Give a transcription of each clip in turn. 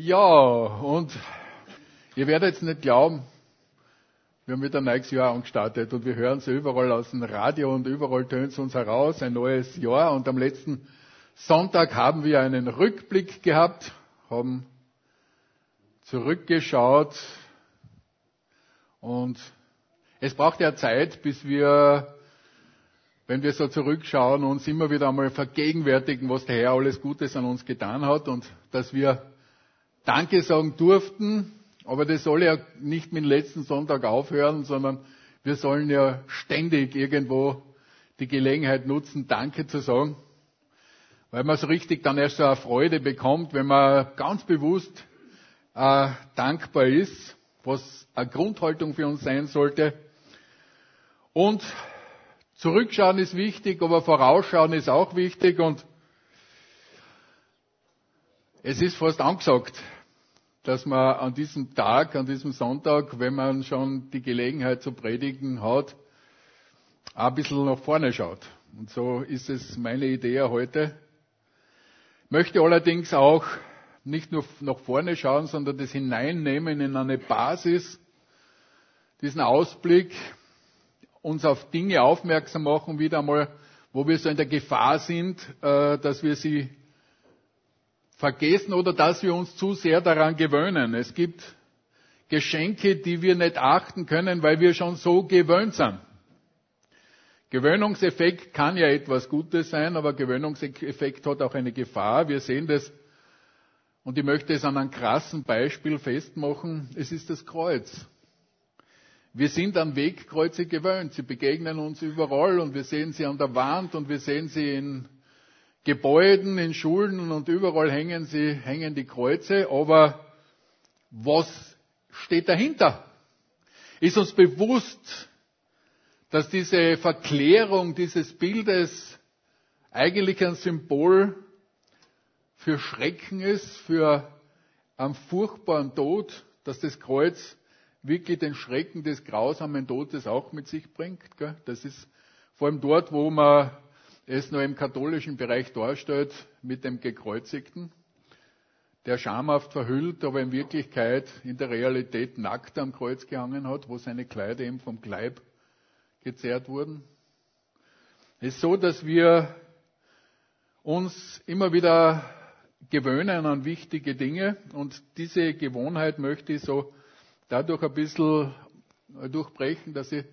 Ja, und ihr werdet jetzt nicht glauben, wir haben wieder ein neues Jahr angestartet und wir hören es überall aus dem Radio und überall tönt es uns heraus, ein neues Jahr. Und am letzten Sonntag haben wir einen Rückblick gehabt, haben zurückgeschaut und es braucht ja Zeit, bis wir, wenn wir so zurückschauen, uns immer wieder einmal vergegenwärtigen, was der Herr alles Gutes an uns getan hat und dass wir Danke sagen durften. Aber das soll ja nicht mit dem letzten Sonntag aufhören, sondern wir sollen ja ständig irgendwo die Gelegenheit nutzen, Danke zu sagen. Weil man so richtig dann erst so eine Freude bekommt, wenn man ganz bewusst äh, dankbar ist, was eine Grundhaltung für uns sein sollte. Und zurückschauen ist wichtig, aber vorausschauen ist auch wichtig und es ist fast angesagt, dass man an diesem Tag, an diesem Sonntag, wenn man schon die Gelegenheit zu predigen hat, ein bisschen nach vorne schaut. Und so ist es meine Idee heute. Ich möchte allerdings auch nicht nur nach vorne schauen, sondern das hineinnehmen in eine Basis, diesen Ausblick, uns auf Dinge aufmerksam machen, wieder einmal, wo wir so in der Gefahr sind, äh, dass wir sie vergessen oder dass wir uns zu sehr daran gewöhnen. Es gibt Geschenke, die wir nicht achten können, weil wir schon so gewöhnt sind. Gewöhnungseffekt kann ja etwas Gutes sein, aber Gewöhnungseffekt hat auch eine Gefahr. Wir sehen das und ich möchte es an einem krassen Beispiel festmachen. Es ist das Kreuz. Wir sind an Wegkreuze gewöhnt. Sie begegnen uns überall und wir sehen sie an der Wand und wir sehen sie in Gebäuden, in Schulen und überall hängen sie, hängen die Kreuze. Aber was steht dahinter? Ist uns bewusst, dass diese Verklärung dieses Bildes eigentlich ein Symbol für Schrecken ist, für einen furchtbaren Tod, dass das Kreuz wirklich den Schrecken des grausamen Todes auch mit sich bringt. Das ist vor allem dort, wo man es nur im katholischen Bereich darstellt mit dem Gekreuzigten, der schamhaft verhüllt, aber in Wirklichkeit in der Realität nackt am Kreuz gehangen hat, wo seine Kleider eben vom Kleib gezerrt wurden. Es ist so, dass wir uns immer wieder gewöhnen an wichtige Dinge und diese Gewohnheit möchte ich so dadurch ein bisschen durchbrechen, dass ich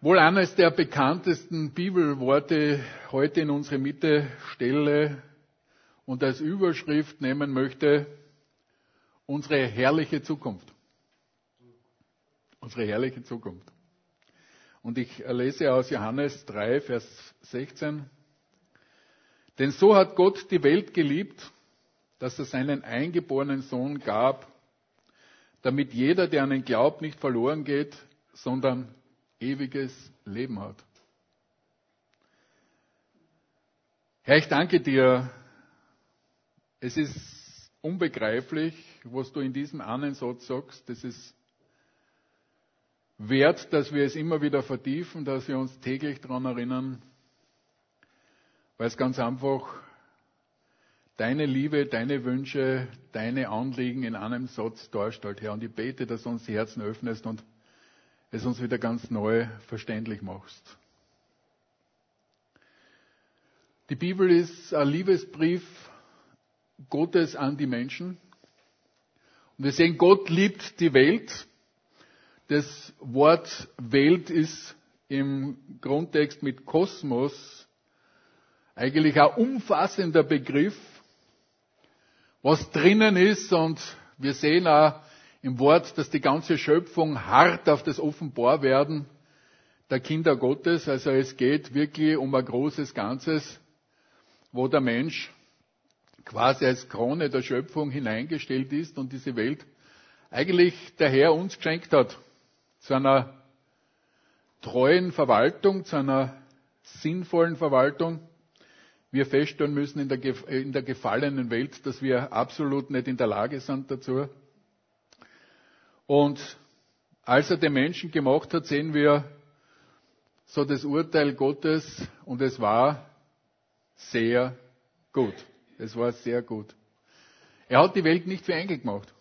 wohl eines der bekanntesten Bibelworte heute in unsere Mitte stelle und als Überschrift nehmen möchte, unsere herrliche Zukunft. Unsere herrliche Zukunft. Und ich lese aus Johannes 3, Vers 16. Denn so hat Gott die Welt geliebt, dass er seinen eingeborenen Sohn gab, damit jeder, der an ihn glaubt, nicht verloren geht, sondern ewiges Leben hat. Herr, ich danke dir. Es ist unbegreiflich, was du in diesem einen Satz sagst. Es ist wert, dass wir es immer wieder vertiefen, dass wir uns täglich daran erinnern, weil es ganz einfach deine Liebe, deine Wünsche, deine Anliegen in einem Satz darstellt, Herr. Und ich bete, dass du uns die Herzen öffnest und es uns wieder ganz neu verständlich machst. Die Bibel ist ein Liebesbrief Gottes an die Menschen. Und wir sehen, Gott liebt die Welt. Das Wort Welt ist im Grundtext mit Kosmos eigentlich ein umfassender Begriff, was drinnen ist. Und wir sehen auch im Wort, dass die ganze Schöpfung hart auf das Offenbarwerden der Kinder Gottes, also es geht wirklich um ein großes Ganzes, wo der Mensch quasi als Krone der Schöpfung hineingestellt ist und diese Welt eigentlich der Herr uns geschenkt hat. Zu einer treuen Verwaltung, zu einer sinnvollen Verwaltung. Wir feststellen müssen in der, in der gefallenen Welt, dass wir absolut nicht in der Lage sind dazu. Und als er den Menschen gemacht hat, sehen wir so das Urteil Gottes und es war sehr gut. Es war sehr gut. Er hat die Welt nicht für Engel gemacht.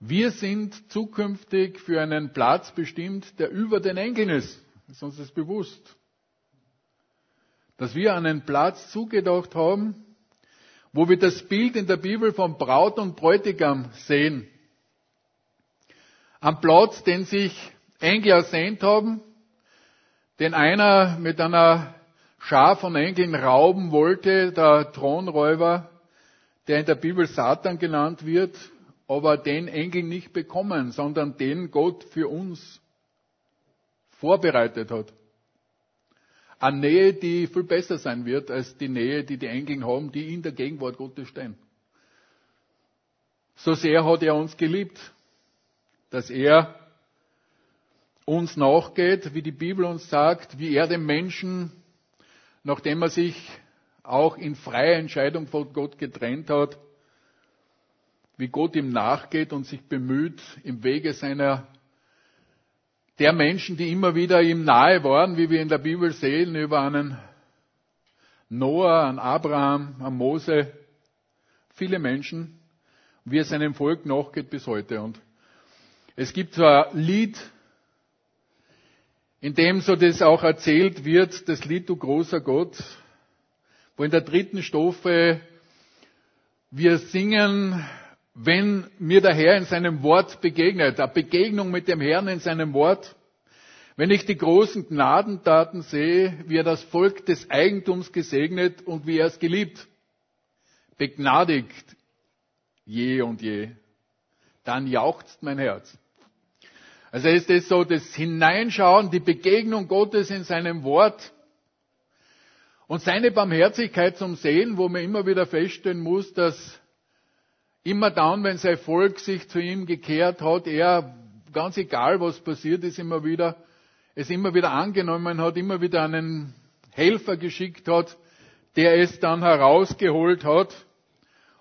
Wir sind zukünftig für einen Platz bestimmt, der über den Engeln ist. Ist uns das bewusst? Dass wir einen Platz zugedacht haben, wo wir das Bild in der Bibel von Braut und Bräutigam sehen. Am Platz, den sich Engel ersehnt haben, den einer mit einer Schar von Engeln rauben wollte, der Thronräuber, der in der Bibel Satan genannt wird, aber den Engel nicht bekommen, sondern den Gott für uns vorbereitet hat. Eine Nähe, die viel besser sein wird als die Nähe, die die Engel haben, die in der Gegenwart Gottes stehen. So sehr hat er uns geliebt, dass er uns nachgeht, wie die Bibel uns sagt, wie er den Menschen, nachdem er sich auch in freier Entscheidung von Gott getrennt hat, wie Gott ihm nachgeht und sich bemüht, im Wege seiner, der Menschen, die immer wieder ihm nahe waren, wie wir in der Bibel sehen, über einen Noah, einen Abraham, einen Mose, viele Menschen, wie er seinem Volk nachgeht bis heute. Und es gibt zwar ein Lied, in dem so das auch erzählt wird, das Lied Du großer Gott, wo in der dritten Strophe wir singen, wenn mir der Herr in seinem Wort begegnet, eine Begegnung mit dem Herrn in seinem Wort, wenn ich die großen Gnadentaten sehe, wie er das Volk des Eigentums gesegnet und wie er es geliebt, begnadigt je und je, dann jauchzt mein Herz. Also ist es so das Hineinschauen, die Begegnung Gottes in seinem Wort und seine Barmherzigkeit zum Sehen, wo man immer wieder feststellen muss, dass Immer dann, wenn sein Volk sich zu ihm gekehrt hat, er, ganz egal was passiert ist, immer wieder, es immer wieder angenommen hat, immer wieder einen Helfer geschickt hat, der es dann herausgeholt hat.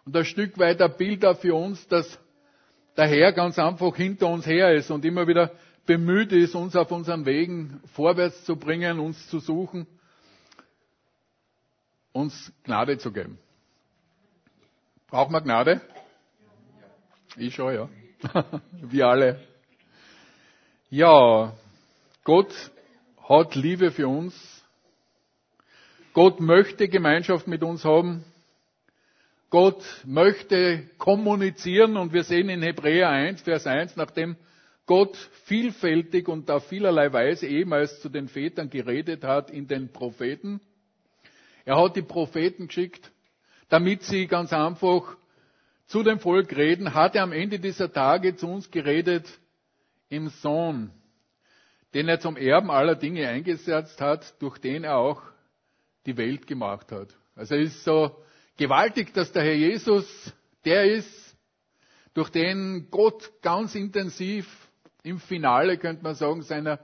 Und ein Stück weit ein Bild auch für uns, dass der Herr ganz einfach hinter uns her ist und immer wieder bemüht ist, uns auf unseren Wegen vorwärts zu bringen, uns zu suchen, uns Gnade zu geben. Braucht man Gnade? Ich schon, ja. Wir alle. Ja, Gott hat Liebe für uns. Gott möchte Gemeinschaft mit uns haben. Gott möchte kommunizieren und wir sehen in Hebräer 1, Vers 1, nachdem Gott vielfältig und auf vielerlei Weise ehemals zu den Vätern geredet hat in den Propheten. Er hat die Propheten geschickt, damit sie ganz einfach zu dem Volk reden, hat er am Ende dieser Tage zu uns geredet im Sohn, den er zum Erben aller Dinge eingesetzt hat, durch den er auch die Welt gemacht hat. Also es ist so gewaltig, dass der Herr Jesus der ist, durch den Gott ganz intensiv im Finale, könnte man sagen, seiner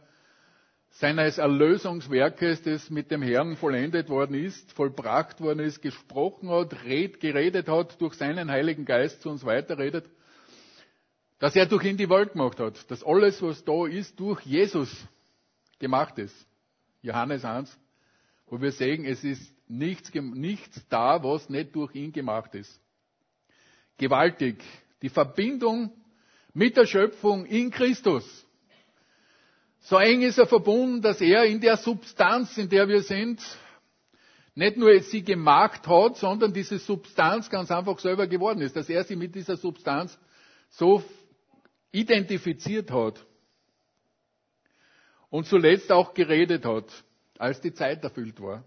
seines Erlösungswerkes, das mit dem Herrn vollendet worden ist, vollbracht worden ist, gesprochen hat, red, geredet hat, durch seinen Heiligen Geist zu uns weiterredet, dass er durch ihn die Welt gemacht hat, dass alles, was da ist, durch Jesus gemacht ist. Johannes 1, wo wir sehen, es ist nichts, nichts da, was nicht durch ihn gemacht ist. Gewaltig. Die Verbindung mit der Schöpfung in Christus. So eng ist er verbunden, dass er in der Substanz, in der wir sind, nicht nur sie gemacht hat, sondern diese Substanz ganz einfach selber geworden ist, dass er sie mit dieser Substanz so identifiziert hat und zuletzt auch geredet hat, als die Zeit erfüllt war.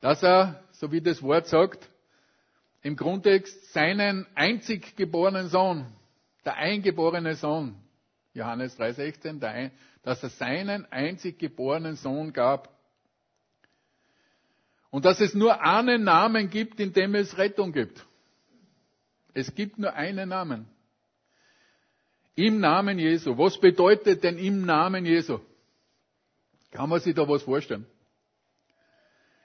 Dass er, so wie das Wort sagt, im Grundtext seinen einzig geborenen Sohn, der eingeborene Sohn, Johannes 3,16, dass er seinen einzig geborenen Sohn gab. Und dass es nur einen Namen gibt, in dem es Rettung gibt. Es gibt nur einen Namen. Im Namen Jesu. Was bedeutet denn im Namen Jesu? Kann man sich da was vorstellen?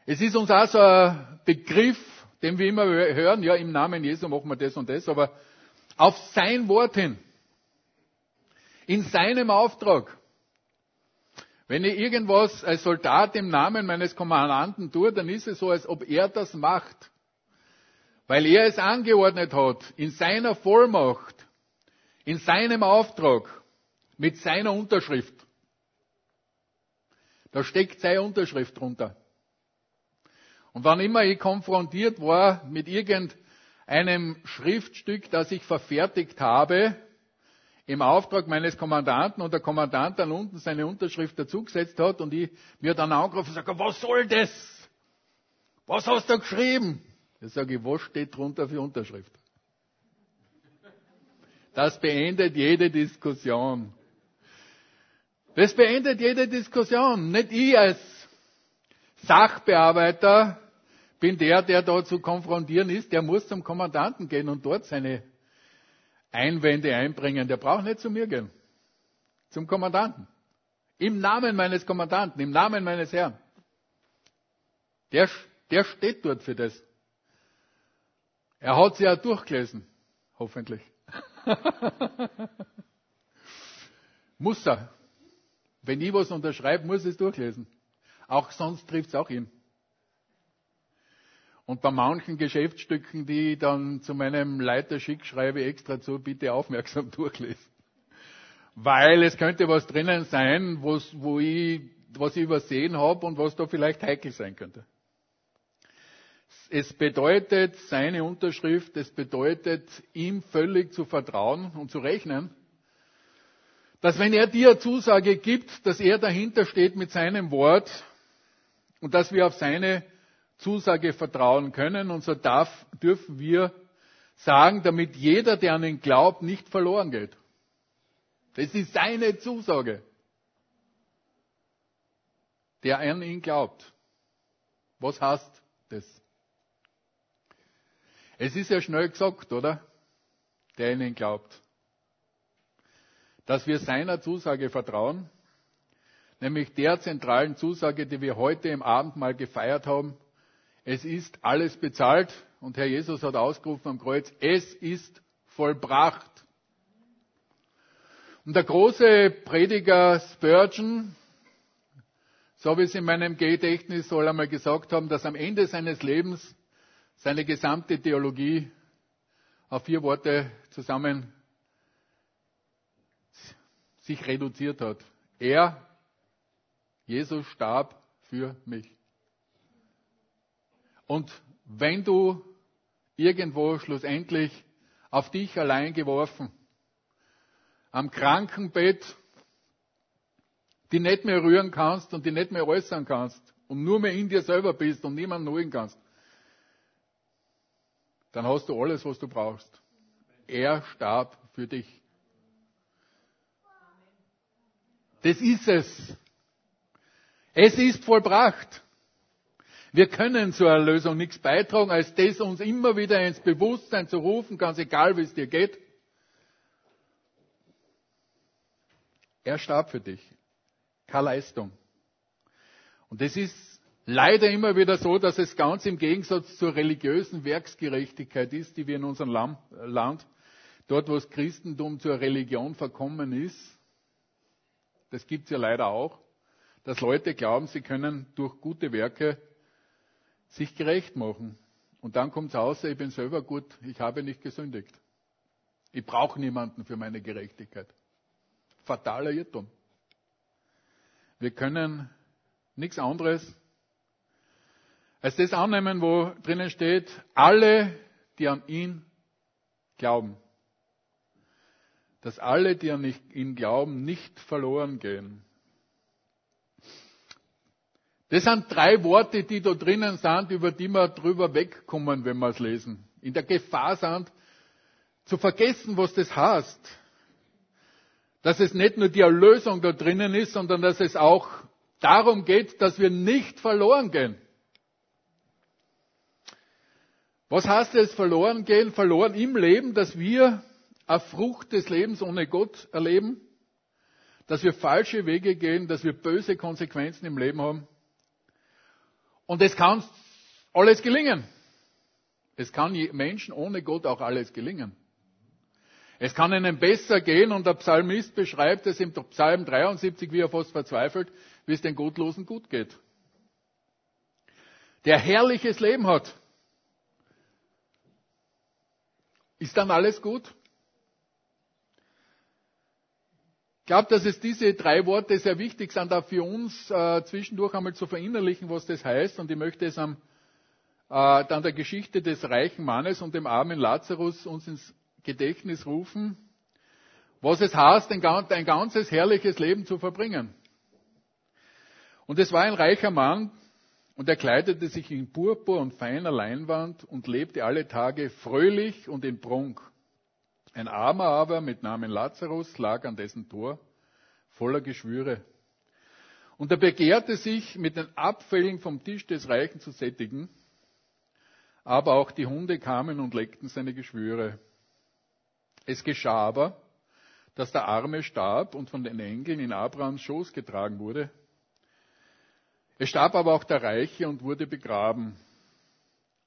Es ist uns auch so ein Begriff, den wir immer hören, ja, im Namen Jesu machen wir das und das, aber auf sein Wort hin in seinem Auftrag. Wenn ich irgendwas als Soldat im Namen meines Kommandanten tue, dann ist es so, als ob er das macht. weil er es angeordnet hat, in seiner Vollmacht, in seinem Auftrag, mit seiner Unterschrift. Da steckt seine Unterschrift drunter. Und wann immer ich konfrontiert war mit irgendeinem Schriftstück, das ich verfertigt habe, im Auftrag meines Kommandanten und der Kommandant dann unten seine Unterschrift dazugesetzt hat und ich mir dann angerufen und sage, was soll das? Was hast du geschrieben? Ich sage, was steht drunter für Unterschrift? Das beendet jede Diskussion. Das beendet jede Diskussion. Nicht ich als Sachbearbeiter bin der, der da zu konfrontieren ist. Der muss zum Kommandanten gehen und dort seine Einwände einbringen. Der braucht nicht zu mir gehen. Zum Kommandanten. Im Namen meines Kommandanten, im Namen meines Herrn. Der, der steht dort für das. Er hat sie ja durchgelesen. Hoffentlich. muss er. Wenn ich was unterschreibe, muss ich es durchlesen. Auch sonst trifft es auch ihn. Und bei manchen Geschäftsstücken, die ich dann zu meinem Leiter schick, schreibe extra zu, bitte aufmerksam durchlesen. Weil es könnte was drinnen sein, wo ich, was ich übersehen habe und was da vielleicht heikel sein könnte. Es bedeutet seine Unterschrift, es bedeutet ihm völlig zu vertrauen und zu rechnen, dass wenn er dir Zusage gibt, dass er dahinter steht mit seinem Wort und dass wir auf seine Zusage vertrauen können. Und so darf, dürfen wir sagen, damit jeder, der an ihn glaubt, nicht verloren geht. Das ist seine Zusage. Der an ihn glaubt. Was heißt das? Es ist ja schnell gesagt, oder? Der an ihn glaubt. Dass wir seiner Zusage vertrauen, nämlich der zentralen Zusage, die wir heute im Abendmahl gefeiert haben, es ist alles bezahlt und Herr Jesus hat ausgerufen am Kreuz, es ist vollbracht. Und der große Prediger Spurgeon, so wie es in meinem Gedächtnis soll einmal gesagt haben, dass am Ende seines Lebens seine gesamte Theologie auf vier Worte zusammen sich reduziert hat. Er, Jesus starb für mich. Und wenn du irgendwo schlussendlich auf dich allein geworfen, am Krankenbett, die nicht mehr rühren kannst und die nicht mehr äußern kannst und nur mehr in dir selber bist und niemanden holen kannst, dann hast du alles, was du brauchst. Er starb für dich. Das ist es. Es ist vollbracht. Wir können zur Erlösung nichts beitragen, als das uns immer wieder ins Bewusstsein zu rufen, ganz egal wie es dir geht. Er starb für dich. Keine Leistung. Und es ist leider immer wieder so, dass es ganz im Gegensatz zur religiösen Werksgerechtigkeit ist, die wir in unserem Land, dort wo das Christentum zur Religion verkommen ist, das gibt es ja leider auch, dass Leute glauben, sie können durch gute Werke sich gerecht machen. Und dann kommt es raus, ich bin selber gut, ich habe nicht gesündigt. Ich brauche niemanden für meine Gerechtigkeit. Fataler Irrtum. Wir können nichts anderes als das annehmen, wo drinnen steht, alle, die an ihn glauben. Dass alle, die an ihn glauben, nicht verloren gehen. Das sind drei Worte, die da drinnen sind, über die wir drüber wegkommen, wenn wir es lesen. In der Gefahr sind, zu vergessen, was das heißt. Dass es nicht nur die Erlösung da drinnen ist, sondern dass es auch darum geht, dass wir nicht verloren gehen. Was heißt es verloren gehen? Verloren im Leben, dass wir eine Frucht des Lebens ohne Gott erleben, dass wir falsche Wege gehen, dass wir böse Konsequenzen im Leben haben. Und es kann alles gelingen. Es kann Menschen ohne Gott auch alles gelingen. Es kann ihnen besser gehen und der Psalmist beschreibt es im Psalm 73, wie er fast verzweifelt, wie es den Gottlosen gut geht. Der herrliches Leben hat. Ist dann alles gut? Ich glaube, dass es diese drei Worte sehr wichtig sind, auch für uns äh, zwischendurch einmal zu verinnerlichen, was das heißt. Und ich möchte es am, äh, dann der Geschichte des reichen Mannes und dem armen Lazarus uns ins Gedächtnis rufen, was es heißt, ein, ein ganzes herrliches Leben zu verbringen. Und es war ein reicher Mann, und er kleidete sich in Purpur und feiner Leinwand und lebte alle Tage fröhlich und in Prunk. Ein Armer aber mit Namen Lazarus lag an dessen Tor, voller Geschwüre. Und er begehrte sich, mit den Abfällen vom Tisch des Reichen zu sättigen, aber auch die Hunde kamen und leckten seine Geschwüre. Es geschah aber, dass der Arme starb und von den Engeln in Abrahams Schoß getragen wurde. Es starb aber auch der Reiche und wurde begraben.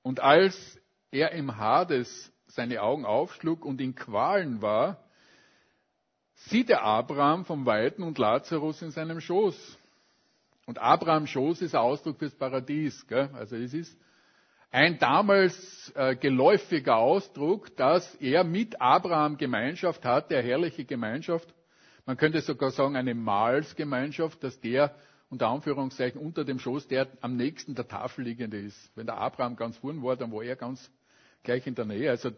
Und als er im Hades seine Augen aufschlug und in Qualen war, sieht er Abraham vom Weiten und Lazarus in seinem Schoß. Und Abrahams Schoß ist ein Ausdruck fürs Paradies. Gell? Also es ist ein damals äh, geläufiger Ausdruck, dass er mit Abraham Gemeinschaft hat, der herrliche Gemeinschaft. Man könnte sogar sagen eine Mahlsgemeinschaft, dass der unter Anführungszeichen unter dem Schoß der am nächsten der Tafel liegende ist. Wenn der Abraham ganz vorn war, dann war er ganz gleich in der Nähe. Also,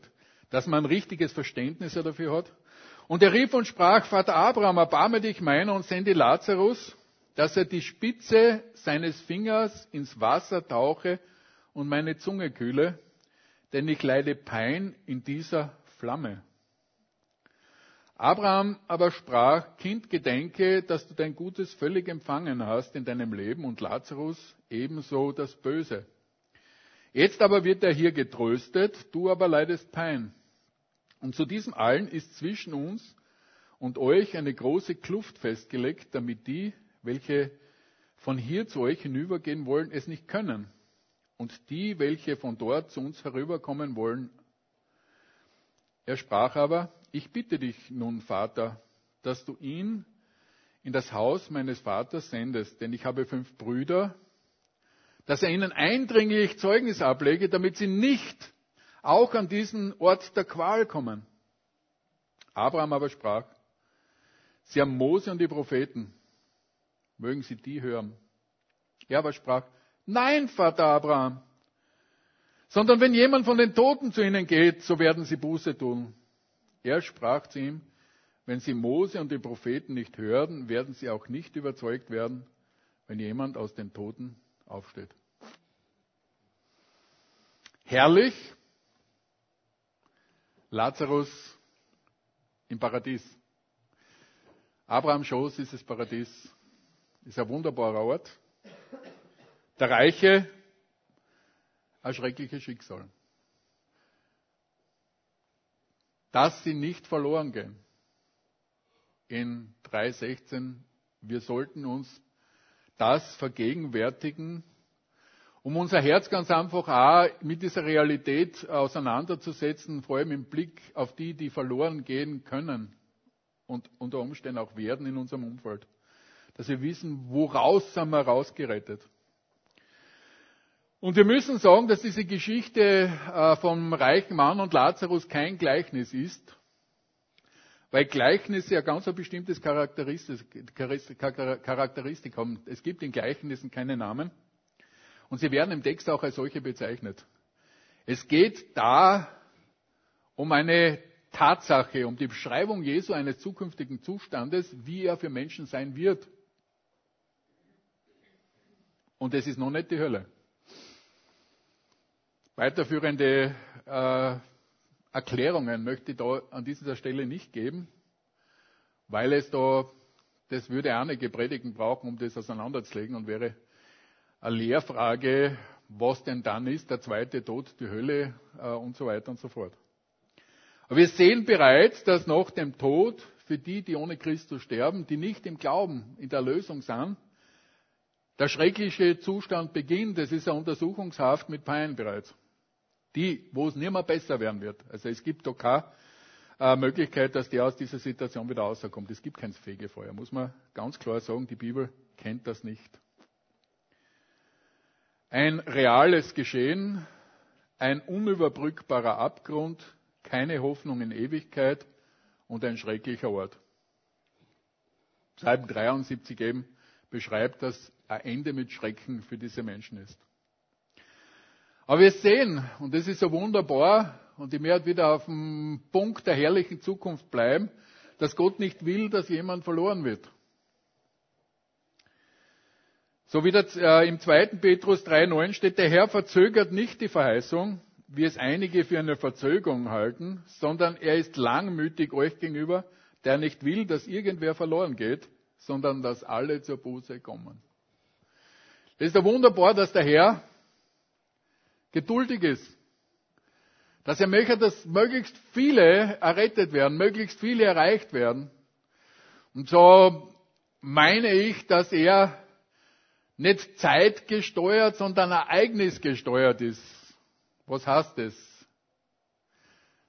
dass man ein richtiges Verständnis dafür hat. Und er rief und sprach, Vater Abraham, erbarme dich meiner und sende Lazarus, dass er die Spitze seines Fingers ins Wasser tauche und meine Zunge kühle, denn ich leide Pein in dieser Flamme. Abraham aber sprach, Kind, gedenke, dass du dein Gutes völlig empfangen hast in deinem Leben und Lazarus ebenso das Böse. Jetzt aber wird er hier getröstet, du aber leidest Pein. Und zu diesem allen ist zwischen uns und euch eine große Kluft festgelegt, damit die, welche von hier zu euch hinübergehen wollen, es nicht können. Und die, welche von dort zu uns herüberkommen wollen. Er sprach aber, ich bitte dich nun, Vater, dass du ihn in das Haus meines Vaters sendest, denn ich habe fünf Brüder dass er ihnen eindringlich Zeugnis ablege, damit sie nicht auch an diesen Ort der Qual kommen. Abraham aber sprach, Sie haben Mose und die Propheten, mögen Sie die hören. Er aber sprach, Nein, Vater Abraham, sondern wenn jemand von den Toten zu ihnen geht, so werden sie Buße tun. Er sprach zu ihm, wenn sie Mose und die Propheten nicht hören, werden sie auch nicht überzeugt werden, wenn jemand aus den Toten aufsteht. Herrlich. Lazarus im Paradies. Abraham Schoß ist das Paradies. Ist ein wunderbarer Ort. Der Reiche, ein schreckliches Schicksal. Dass sie nicht verloren gehen. In 3.16, wir sollten uns das vergegenwärtigen, um unser Herz ganz einfach auch mit dieser Realität auseinanderzusetzen, vor allem im Blick auf die, die verloren gehen können und unter Umständen auch werden in unserem Umfeld. Dass wir wissen, woraus sind wir rausgerettet. Und wir müssen sagen, dass diese Geschichte äh, vom reichen Mann und Lazarus kein Gleichnis ist, weil Gleichnisse ja ganz ein bestimmtes Charakteristik haben. Es gibt in Gleichnissen keine Namen. Und sie werden im Text auch als solche bezeichnet. Es geht da um eine Tatsache, um die Beschreibung Jesu eines zukünftigen Zustandes, wie er für Menschen sein wird. Und es ist noch nicht die Hölle. Weiterführende äh, Erklärungen möchte ich da an dieser Stelle nicht geben, weil es da, das würde einige Predigen brauchen, um das auseinanderzulegen und wäre eine Lehrfrage, was denn dann ist, der zweite Tod, die Hölle äh, und so weiter und so fort. Aber wir sehen bereits, dass nach dem Tod für die, die ohne Christus sterben, die nicht im Glauben in der Lösung sind, der schreckliche Zustand beginnt. Es ist eine Untersuchungshaft mit Pein bereits. Die, wo es nicht mehr besser werden wird. Also es gibt doch keine äh, Möglichkeit, dass der aus dieser Situation wieder rauskommt. Es gibt kein Fegefeuer, muss man ganz klar sagen. Die Bibel kennt das nicht. Ein reales Geschehen, ein unüberbrückbarer Abgrund, keine Hoffnung in Ewigkeit und ein schrecklicher Ort. Psalm 73 eben beschreibt, dass ein Ende mit Schrecken für diese Menschen ist. Aber wir sehen, und das ist so wunderbar, und ich werde wieder auf dem Punkt der herrlichen Zukunft bleiben, dass Gott nicht will, dass jemand verloren wird. So wie das äh, im 2. Petrus 3,9 steht, der Herr verzögert nicht die Verheißung, wie es einige für eine Verzögerung halten, sondern er ist langmütig euch gegenüber, der nicht will, dass irgendwer verloren geht, sondern dass alle zur Buße kommen. Es ist ja wunderbar, dass der Herr geduldig ist. Dass er möchte, dass möglichst viele errettet werden, möglichst viele erreicht werden. Und so meine ich, dass er nicht zeitgesteuert, sondern ereignisgesteuert ist. Was heißt das?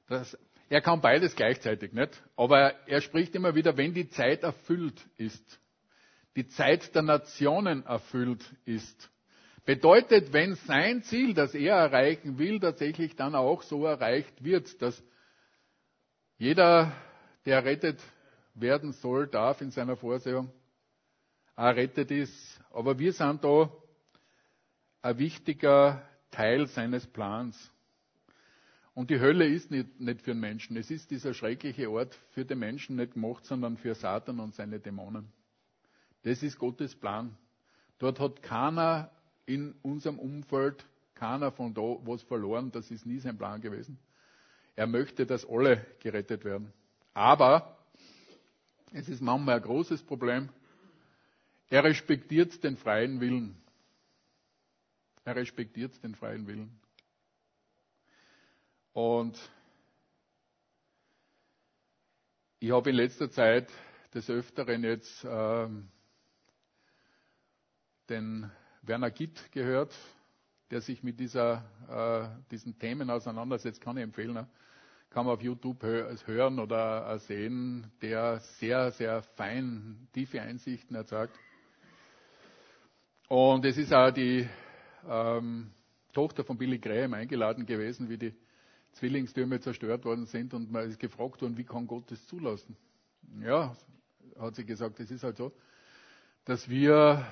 das? Er kann beides gleichzeitig, nicht? Aber er spricht immer wieder, wenn die Zeit erfüllt ist, die Zeit der Nationen erfüllt ist. Bedeutet, wenn sein Ziel, das er erreichen will, tatsächlich dann auch so erreicht wird, dass jeder, der rettet werden soll, darf in seiner Vorsehung, errettet ist. Aber wir sind da ein wichtiger Teil seines Plans. Und die Hölle ist nicht, nicht für den Menschen. Es ist dieser schreckliche Ort für den Menschen nicht gemacht, sondern für Satan und seine Dämonen. Das ist Gottes Plan. Dort hat keiner in unserem Umfeld, keiner von da was verloren. Das ist nie sein Plan gewesen. Er möchte, dass alle gerettet werden. Aber es ist manchmal ein großes Problem. Er respektiert den freien Willen. Er respektiert den freien Willen. Und ich habe in letzter Zeit des Öfteren jetzt ähm, den Werner Gitt gehört, der sich mit dieser, äh, diesen Themen auseinandersetzt, kann ich empfehlen. Ne? Kann man auf YouTube hören oder sehen, der sehr, sehr fein tiefe Einsichten erzeugt. Und es ist auch die ähm, Tochter von Billy Graham eingeladen gewesen, wie die Zwillingstürme zerstört worden sind und man ist gefragt worden, wie kann Gott das zulassen? Ja, hat sie gesagt, es ist halt so, dass wir,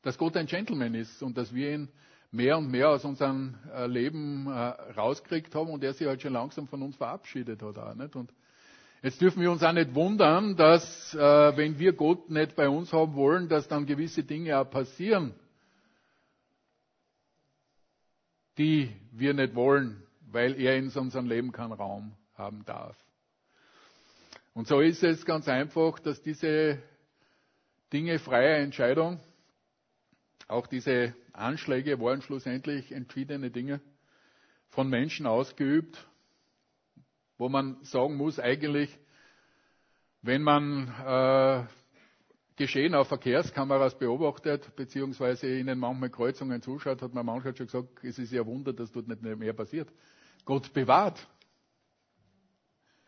dass Gott ein Gentleman ist und dass wir ihn mehr und mehr aus unserem äh, Leben äh, rauskriegt haben und er sich halt schon langsam von uns verabschiedet hat auch, nicht? Und jetzt dürfen wir uns auch nicht wundern, dass äh, wenn wir Gott nicht bei uns haben wollen, dass dann gewisse Dinge auch passieren, die wir nicht wollen, weil er in unserem Leben keinen Raum haben darf. Und so ist es ganz einfach, dass diese Dinge freier Entscheidung, auch diese Anschläge waren schlussendlich entschiedene Dinge von Menschen ausgeübt, wo man sagen muss, eigentlich, wenn man äh, Geschehen auf Verkehrskameras beobachtet, beziehungsweise ihnen manchmal Kreuzungen zuschaut, hat man manchmal schon gesagt, es ist ja Wunder, dass dort nicht mehr passiert. Gott bewahrt.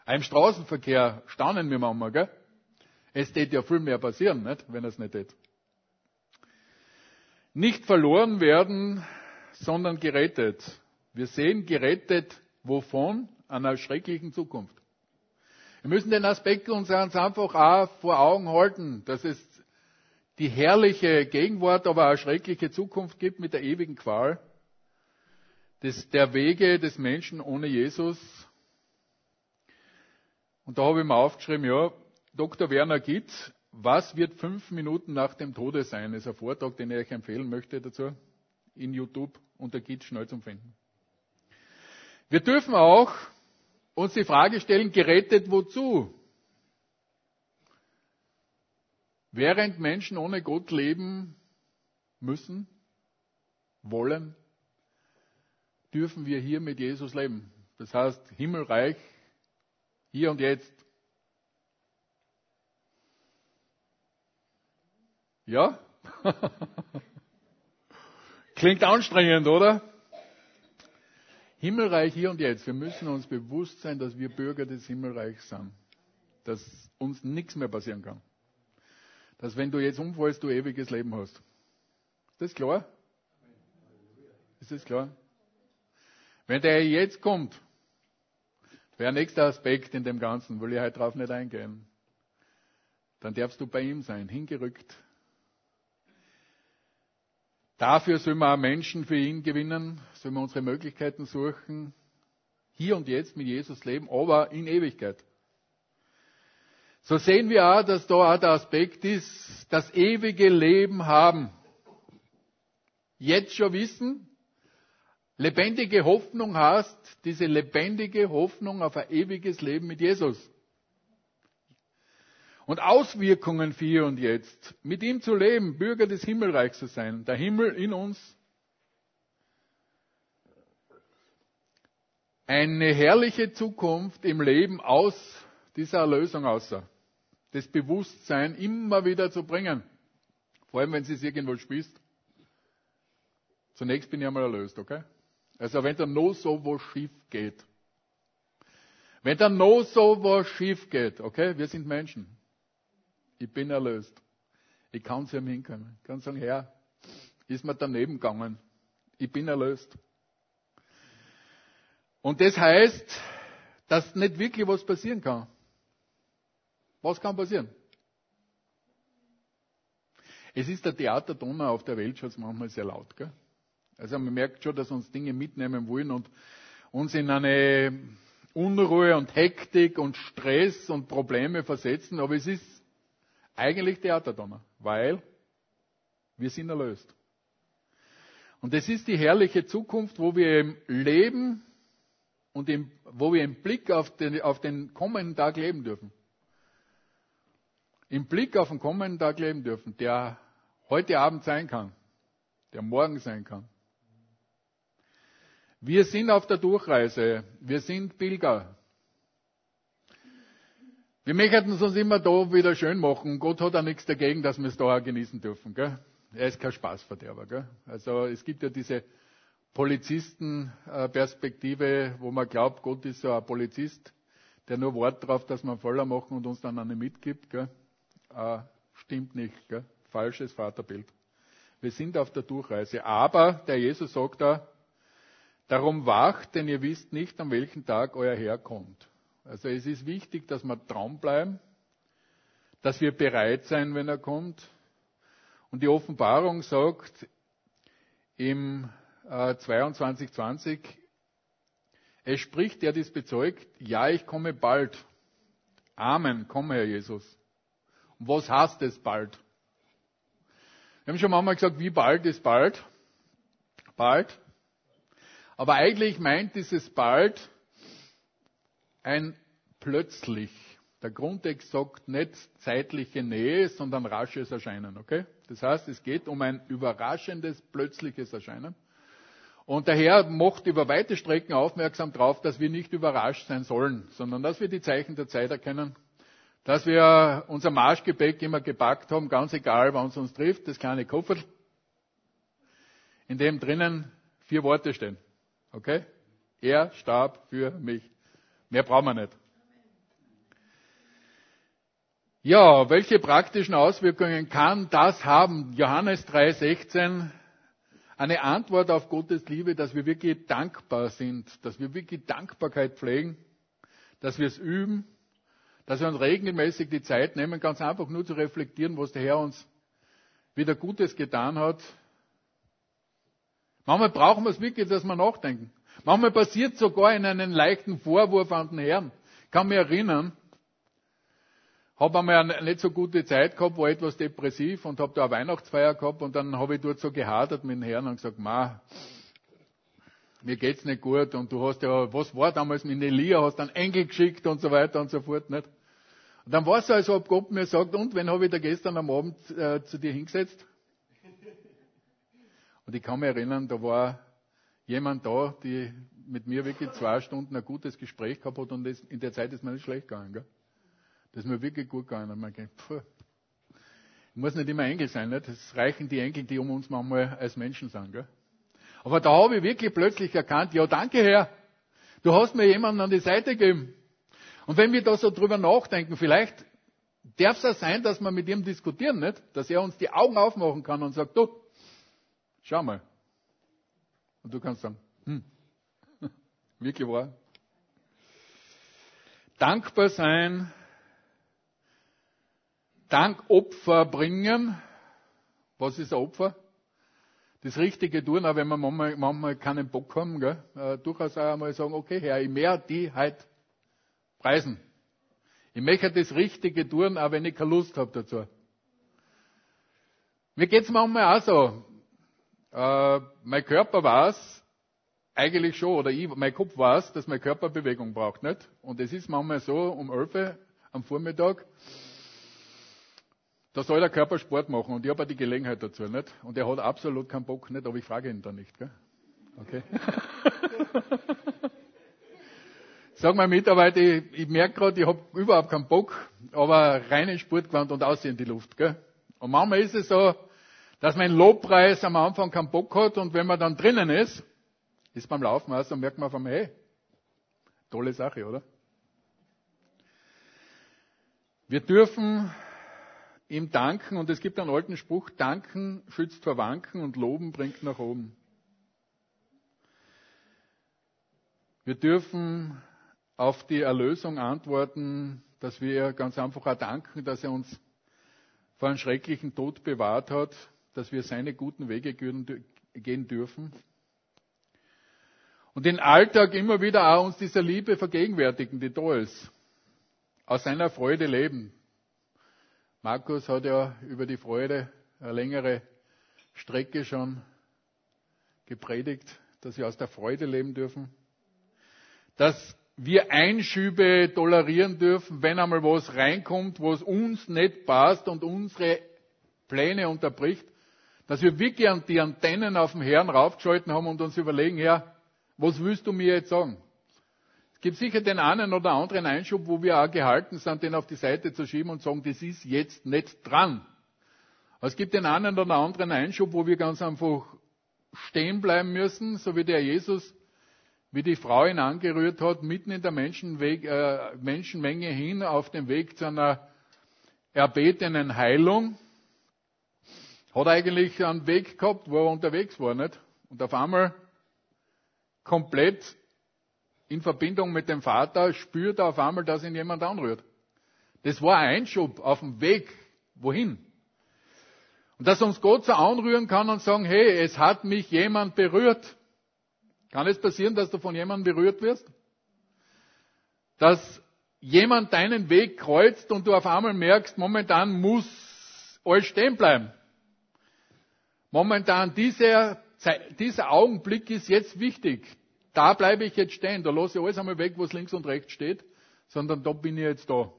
Im Straßenverkehr staunen wir manchmal, gell? Es tät ja viel mehr passieren, nicht? wenn es nicht tät. Nicht verloren werden, sondern gerettet. Wir sehen gerettet wovon? Einer schrecklichen Zukunft. Wir müssen den Aspekt uns einfach auch vor Augen halten, dass es die herrliche Gegenwart, aber auch schreckliche Zukunft gibt mit der ewigen Qual des, der Wege des Menschen ohne Jesus. Und da habe ich mir aufgeschrieben, ja, Dr. Werner Gitt, was wird fünf Minuten nach dem Tode sein? Das ist ein Vortrag, den ich euch empfehlen möchte dazu in YouTube unter Gitt schnell zum Finden. Wir dürfen auch uns die Frage stellen, gerettet wozu? Während Menschen ohne Gott leben müssen, wollen, dürfen wir hier mit Jesus leben. Das heißt, Himmelreich, hier und jetzt. Ja? Klingt anstrengend, oder? Himmelreich hier und jetzt. Wir müssen uns bewusst sein, dass wir Bürger des Himmelreichs sind. Dass uns nichts mehr passieren kann. Dass wenn du jetzt umfallst, du ewiges Leben hast. Ist das klar? Ist das klar? Wenn der jetzt kommt, Wäre ein nächster Aspekt in dem Ganzen, will ich heute drauf nicht eingehen. Dann darfst du bei ihm sein, hingerückt. Dafür sollen wir auch Menschen für ihn gewinnen, sollen wir unsere Möglichkeiten suchen, hier und jetzt mit Jesus leben, aber in Ewigkeit. So sehen wir auch, dass da auch der Aspekt ist, das ewige Leben haben. Jetzt schon wissen, lebendige Hoffnung hast, diese lebendige Hoffnung auf ein ewiges Leben mit Jesus. Und Auswirkungen für hier und jetzt, mit ihm zu leben, Bürger des Himmelreichs zu sein, der Himmel in uns. Eine herrliche Zukunft im Leben aus dieser Erlösung außer das Bewusstsein immer wieder zu bringen. Vor allem, wenn es irgendwo spießt. Zunächst bin ich einmal erlöst, okay? Also wenn da noch so was schief geht. Wenn da noch so was schief geht, okay? Wir sind Menschen. Ich bin erlöst. Ich kann zu ihm hinkommen. Ich kann sagen, Herr, ist mir daneben gegangen. Ich bin erlöst. Und das heißt, dass nicht wirklich was passieren kann. Was kann passieren? Es ist der Theaterdonner auf der Welt schon manchmal sehr laut. Gell? Also man merkt schon, dass uns Dinge mitnehmen wollen und uns in eine Unruhe und Hektik und Stress und Probleme versetzen. Aber es ist eigentlich Theaterdonner, weil wir sind erlöst. Und es ist die herrliche Zukunft, wo wir im Leben und im, wo wir im Blick auf den, auf den kommenden Tag leben dürfen im Blick auf den kommenden Tag leben dürfen, der heute Abend sein kann, der morgen sein kann. Wir sind auf der Durchreise, wir sind Pilger. Wir möchten es uns immer da wieder schön machen. Gott hat auch nichts dagegen, dass wir es da auch genießen dürfen. Gell? Er ist kein Spaßverderber. Gell? Also es gibt ja diese Polizistenperspektive, wo man glaubt, Gott ist so ein Polizist, der nur wartet darauf, dass einen Voller machen und uns dann eine mitgibt. Gell? äh, stimmt nicht. Gell? Falsches Vaterbild. Wir sind auf der Durchreise. Aber der Jesus sagt da, darum wacht, denn ihr wisst nicht, an welchem Tag euer Herr kommt. Also es ist wichtig, dass wir dran bleiben, dass wir bereit sein, wenn er kommt. Und die Offenbarung sagt im äh, 2220, es spricht, der dies bezeugt, ja, ich komme bald. Amen, komm Herr Jesus. Was heißt es bald? Wir haben schon manchmal gesagt, wie bald ist bald? Bald. Aber eigentlich meint dieses bald ein plötzlich. Der Grundtext sagt nicht zeitliche Nähe, sondern rasches Erscheinen, okay? Das heißt, es geht um ein überraschendes, plötzliches Erscheinen. Und der Herr macht über weite Strecken aufmerksam darauf, dass wir nicht überrascht sein sollen, sondern dass wir die Zeichen der Zeit erkennen dass wir unser Marschgepäck immer gepackt haben, ganz egal, wann es uns trifft, das kleine Koffer, in dem drinnen vier Worte stehen. Okay? Er starb für mich. Mehr brauchen wir nicht. Ja, welche praktischen Auswirkungen kann das haben? Johannes 3,16, eine Antwort auf Gottes Liebe, dass wir wirklich dankbar sind, dass wir wirklich Dankbarkeit pflegen, dass wir es üben, dass wir uns regelmäßig die Zeit nehmen, ganz einfach nur zu reflektieren, was der Herr uns wieder Gutes getan hat. Manchmal brauchen wir es wirklich, dass wir nachdenken. Manchmal passiert sogar in einen leichten Vorwurf an den Herrn. Ich kann mich erinnern, habe einmal eine nicht so gute Zeit gehabt, war etwas depressiv und habe da eine Weihnachtsfeier gehabt und dann habe ich dort so gehadert mit dem Herrn und gesagt, ma, mir geht's nicht gut und du hast ja, was war damals mit Elia, hast einen Engel geschickt und so weiter und so fort, nicht? Und dann war es so, als ob Gott mir sagt, und wenn habe ich da gestern am Abend äh, zu dir hingesetzt? Und ich kann mich erinnern, da war jemand da, die mit mir wirklich zwei Stunden ein gutes Gespräch gehabt hat und in der Zeit ist mir nicht schlecht gegangen. Gell? Das ist mir wirklich gut gegangen. Und man denkt, pfuh, muss nicht immer Engel sein, nicht? Es reichen die Engel, die um uns manchmal als Menschen sind. Gell? Aber da habe ich wirklich plötzlich erkannt, ja danke Herr, du hast mir jemanden an die Seite gegeben. Und wenn wir da so drüber nachdenken, vielleicht darf es ja sein, dass wir mit ihm diskutieren, nicht? Dass er uns die Augen aufmachen kann und sagt, du, schau mal. Und du kannst sagen, hm, wirklich wahr. dankbar sein, Dankopfer bringen. Was ist ein Opfer? Das Richtige tun, auch wenn wir manchmal, manchmal keinen Bock haben, gell? Äh, durchaus auch einmal sagen, okay, Herr, ich mehr die halt preisen. Ich möchte das Richtige tun, auch wenn ich keine Lust habe dazu. Mir geht's manchmal auch so. Äh, mein Körper weiß eigentlich schon, oder ich, mein Kopf weiß, dass mein Körper Bewegung braucht, nicht? Und es ist manchmal so, um 11 Uhr am Vormittag, da soll der Körper Sport machen und ich habe die Gelegenheit dazu, nicht? Und er hat absolut keinen Bock, nicht? Aber ich frage ihn dann nicht, gell? Okay. Sag mal Mitarbeiter, ich, ich merke gerade, ich habe überhaupt keinen Bock, aber reinen Sportgewand und aussehen in die Luft, gell? Und manchmal ist es so, dass mein Lobpreis am Anfang keinen Bock hat und wenn man dann drinnen ist, ist beim Laufen aus, dann merkt man von hey, tolle Sache, oder? Wir dürfen ihm danken und es gibt einen alten Spruch, danken schützt vor Wanken und loben bringt nach oben. Wir dürfen auf die Erlösung antworten, dass wir ganz einfach auch danken, dass er uns vor einem schrecklichen Tod bewahrt hat, dass wir seine guten Wege gehen dürfen. Und den Alltag immer wieder auch uns dieser Liebe vergegenwärtigen, die da ist. Aus seiner Freude leben. Markus hat ja über die Freude eine längere Strecke schon gepredigt, dass wir aus der Freude leben dürfen. Dass wir Einschübe tolerieren dürfen, wenn einmal was reinkommt, was uns nicht passt und unsere Pläne unterbricht. Dass wir wirklich die Antennen auf dem Herrn raufgeschalten haben und uns überlegen, Herr, was willst du mir jetzt sagen? gibt sicher den einen oder anderen Einschub, wo wir auch gehalten sind, den auf die Seite zu schieben und sagen, das ist jetzt nicht dran. Es gibt den einen oder anderen Einschub, wo wir ganz einfach stehen bleiben müssen, so wie der Jesus, wie die Frau ihn angerührt hat, mitten in der Menschenweg, äh, Menschenmenge hin auf dem Weg zu einer erbetenen Heilung. Hat eigentlich einen Weg gehabt, wo er unterwegs war, nicht? Und auf einmal komplett in Verbindung mit dem Vater spürt er auf einmal, dass ihn jemand anrührt. Das war ein Einschub auf dem Weg. Wohin? Und dass uns Gott so anrühren kann und sagen, hey, es hat mich jemand berührt. Kann es passieren, dass du von jemandem berührt wirst? Dass jemand deinen Weg kreuzt und du auf einmal merkst, momentan muss alles stehen bleiben. Momentan dieser, dieser Augenblick ist jetzt wichtig da bleibe ich jetzt stehen, da lasse ich alles einmal weg, was links und rechts steht, sondern da bin ich jetzt da.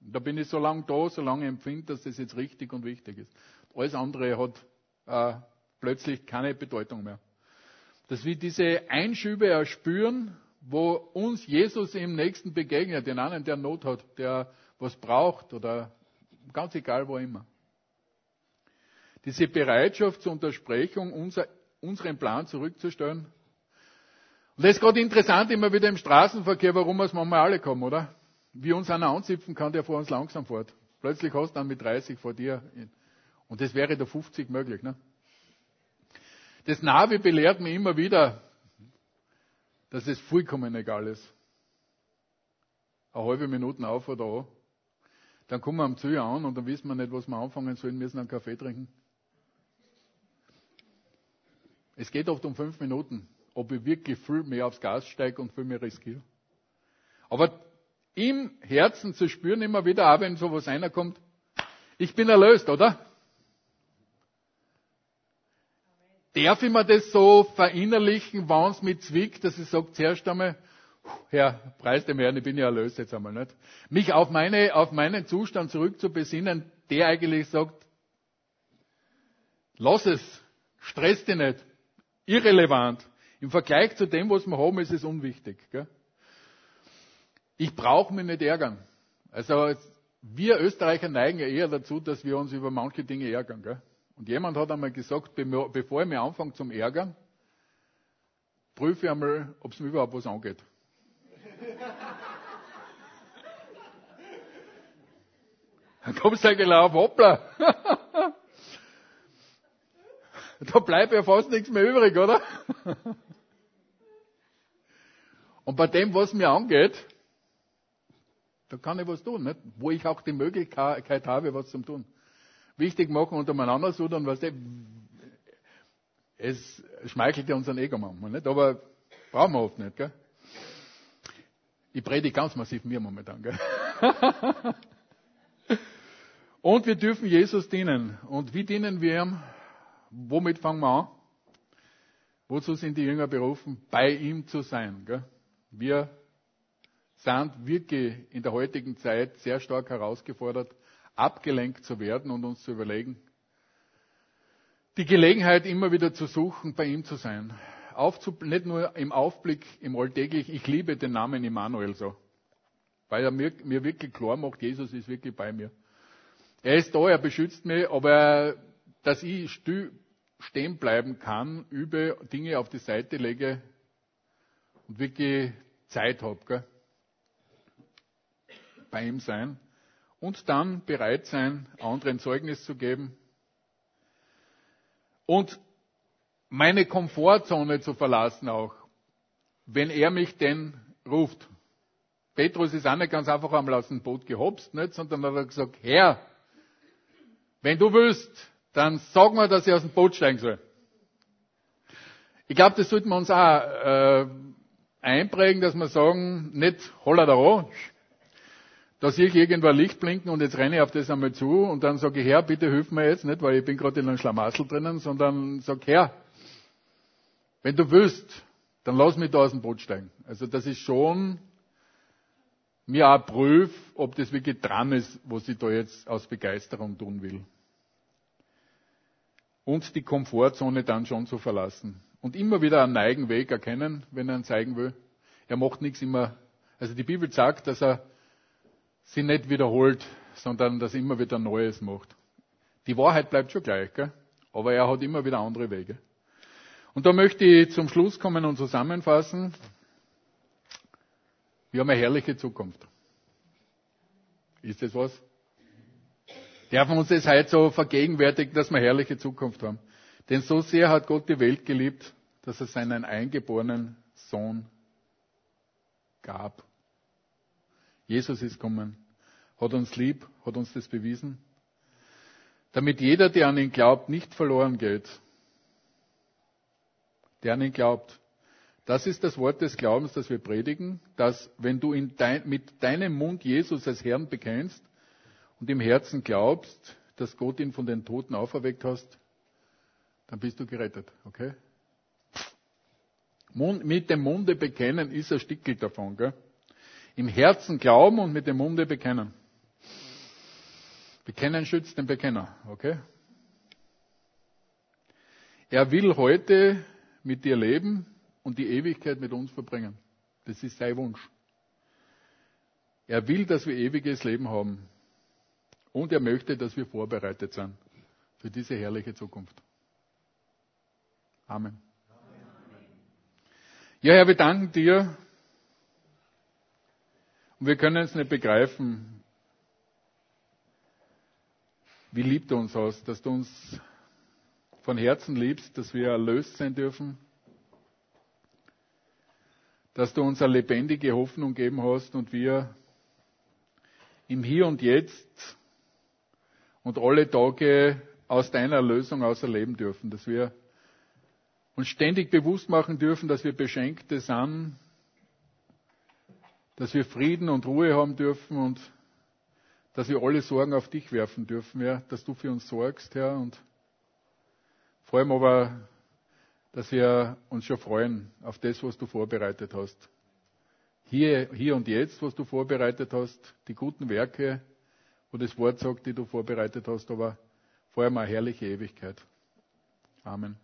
Da bin ich so lange da, solange ich empfinde, dass das jetzt richtig und wichtig ist. Alles andere hat äh, plötzlich keine Bedeutung mehr. Dass wir diese Einschübe erspüren, wo uns Jesus im Nächsten begegnet, den einen, der Not hat, der was braucht oder ganz egal wo immer. Diese Bereitschaft zur Untersprechung, unser, unseren Plan zurückzustellen, und das ist gerade interessant immer wieder im Straßenverkehr, warum wir es manchmal alle kommen, oder? Wie uns einer anzipfen kann, der vor uns langsam fährt. Plötzlich hast du dann mit 30 vor dir. Und das wäre der 50 möglich, ne? Das Navi belehrt mir immer wieder, dass es vollkommen egal ist. Eine halbe Minute auf oder an. Dann kommen wir am Ziel an und dann wissen wir nicht, was wir anfangen sollen, müssen einen Kaffee trinken. Es geht oft um fünf Minuten ob ich wirklich viel mehr aufs Gas steige und viel mehr riskiere. Aber im Herzen zu spüren, immer wieder, auch wenn sowas reinkommt, ich bin erlöst, oder? Darf ich mir das so verinnerlichen, wenn es mich zwickt, dass ich sage, zuerst einmal, Herr, preis dem Herrn, ich bin ja erlöst jetzt einmal nicht. Mich auf, meine, auf meinen Zustand zurückzubesinnen, der eigentlich sagt, lass es, stress dich nicht, irrelevant. Im Vergleich zu dem, was wir haben, ist es unwichtig. Gell? Ich brauche mich nicht ärgern. Also wir Österreicher neigen ja eher dazu, dass wir uns über manche Dinge ärgern. Gell? Und jemand hat einmal gesagt, bevor ich mich anfange zum Ärgern, prüfe ich einmal, ob es mir überhaupt was angeht. Dann kommst du eigentlich auf, hoppla. da bleibt ja fast nichts mehr übrig, oder? Und bei dem, was mir angeht, Da kann ich was tun, nicht? wo ich auch die Möglichkeit habe, was zu tun. Wichtig machen untereinander so, dann was es schmeichelt ja unseren Ego manchmal, nicht? Aber brauchen wir oft nicht, gell? Ich predige ganz massiv mir momentan, gell? Und wir dürfen Jesus dienen. Und wie dienen wir ihm? Womit fangen wir an? Wozu sind die Jünger berufen? Bei ihm zu sein. Gell? Wir sind wirklich in der heutigen Zeit sehr stark herausgefordert, abgelenkt zu werden und uns zu überlegen, die Gelegenheit immer wieder zu suchen, bei ihm zu sein. Aufzu nicht nur im Aufblick, im Alltäglich, ich liebe den Namen Immanuel so. Weil er mir, mir wirklich klar macht, Jesus ist wirklich bei mir. Er ist da, er beschützt mich, aber dass ich stehen bleiben kann, über Dinge auf die Seite lege und wirklich Zeit habe, bei ihm sein und dann bereit sein, anderen Zeugnis zu geben und meine Komfortzone zu verlassen auch, wenn er mich denn ruft. Petrus ist auch nicht ganz einfach am lassen Boot gehopst, nicht, sondern hat er gesagt, Herr, wenn du willst, dann sag mir, dass ich aus dem Boot steigen soll. Ich glaube, das sollten wir uns auch äh, einprägen, dass wir sagen, nicht holla da da sehe ich irgendwo Licht blinken und jetzt renne ich auf das einmal zu und dann sage ich, Herr, bitte hilf mir jetzt, nicht, weil ich bin gerade in einem Schlamassel drinnen, sondern sag, Herr, wenn du willst, dann lass mich da aus dem Boot steigen. Also das ist schon mir auch prüf, ob das wirklich dran ist, was ich da jetzt aus Begeisterung tun will. Und die Komfortzone dann schon zu verlassen. Und immer wieder einen neigen Weg erkennen, wenn er ihn zeigen will. Er macht nichts immer. Also die Bibel sagt, dass er sie nicht wiederholt, sondern dass er immer wieder Neues macht. Die Wahrheit bleibt schon gleich, gell? aber er hat immer wieder andere Wege. Und da möchte ich zum Schluss kommen und zusammenfassen. Wir haben eine herrliche Zukunft. Ist das was? Dürfen uns das heute so vergegenwärtigen, dass wir herrliche Zukunft haben. Denn so sehr hat Gott die Welt geliebt, dass er seinen eingeborenen Sohn gab. Jesus ist gekommen, hat uns lieb, hat uns das bewiesen, damit jeder, der an ihn glaubt, nicht verloren geht, der an ihn glaubt, das ist das Wort des Glaubens, das wir predigen, dass wenn du dein, mit deinem Mund Jesus als Herrn bekennst und im Herzen glaubst, dass Gott ihn von den Toten auferweckt hast, dann bist du gerettet, okay? Mund, mit dem Munde bekennen ist ein Stickel davon, gell? Im Herzen glauben und mit dem Munde bekennen. Bekennen schützt den Bekenner, okay? Er will heute mit dir leben und die Ewigkeit mit uns verbringen. Das ist sein Wunsch. Er will, dass wir ewiges Leben haben. Und er möchte, dass wir vorbereitet sind für diese herrliche Zukunft. Amen. Ja, Herr, wir danken dir. Und wir können es nicht begreifen, wie lieb du uns hast, dass du uns von Herzen liebst, dass wir erlöst sein dürfen dass du uns eine lebendige Hoffnung geben hast und wir im Hier und Jetzt und alle Tage aus deiner Lösung auserleben dürfen, dass wir uns ständig bewusst machen dürfen, dass wir Beschenkte sind, dass wir Frieden und Ruhe haben dürfen und dass wir alle Sorgen auf dich werfen dürfen, ja, dass du für uns sorgst, Herr, und vor allem aber dass wir uns schon freuen auf das, was du vorbereitet hast. Hier, hier und jetzt, was du vorbereitet hast, die guten Werke, wo das Wort sagt, die du vorbereitet hast, aber vor allem eine herrliche Ewigkeit. Amen.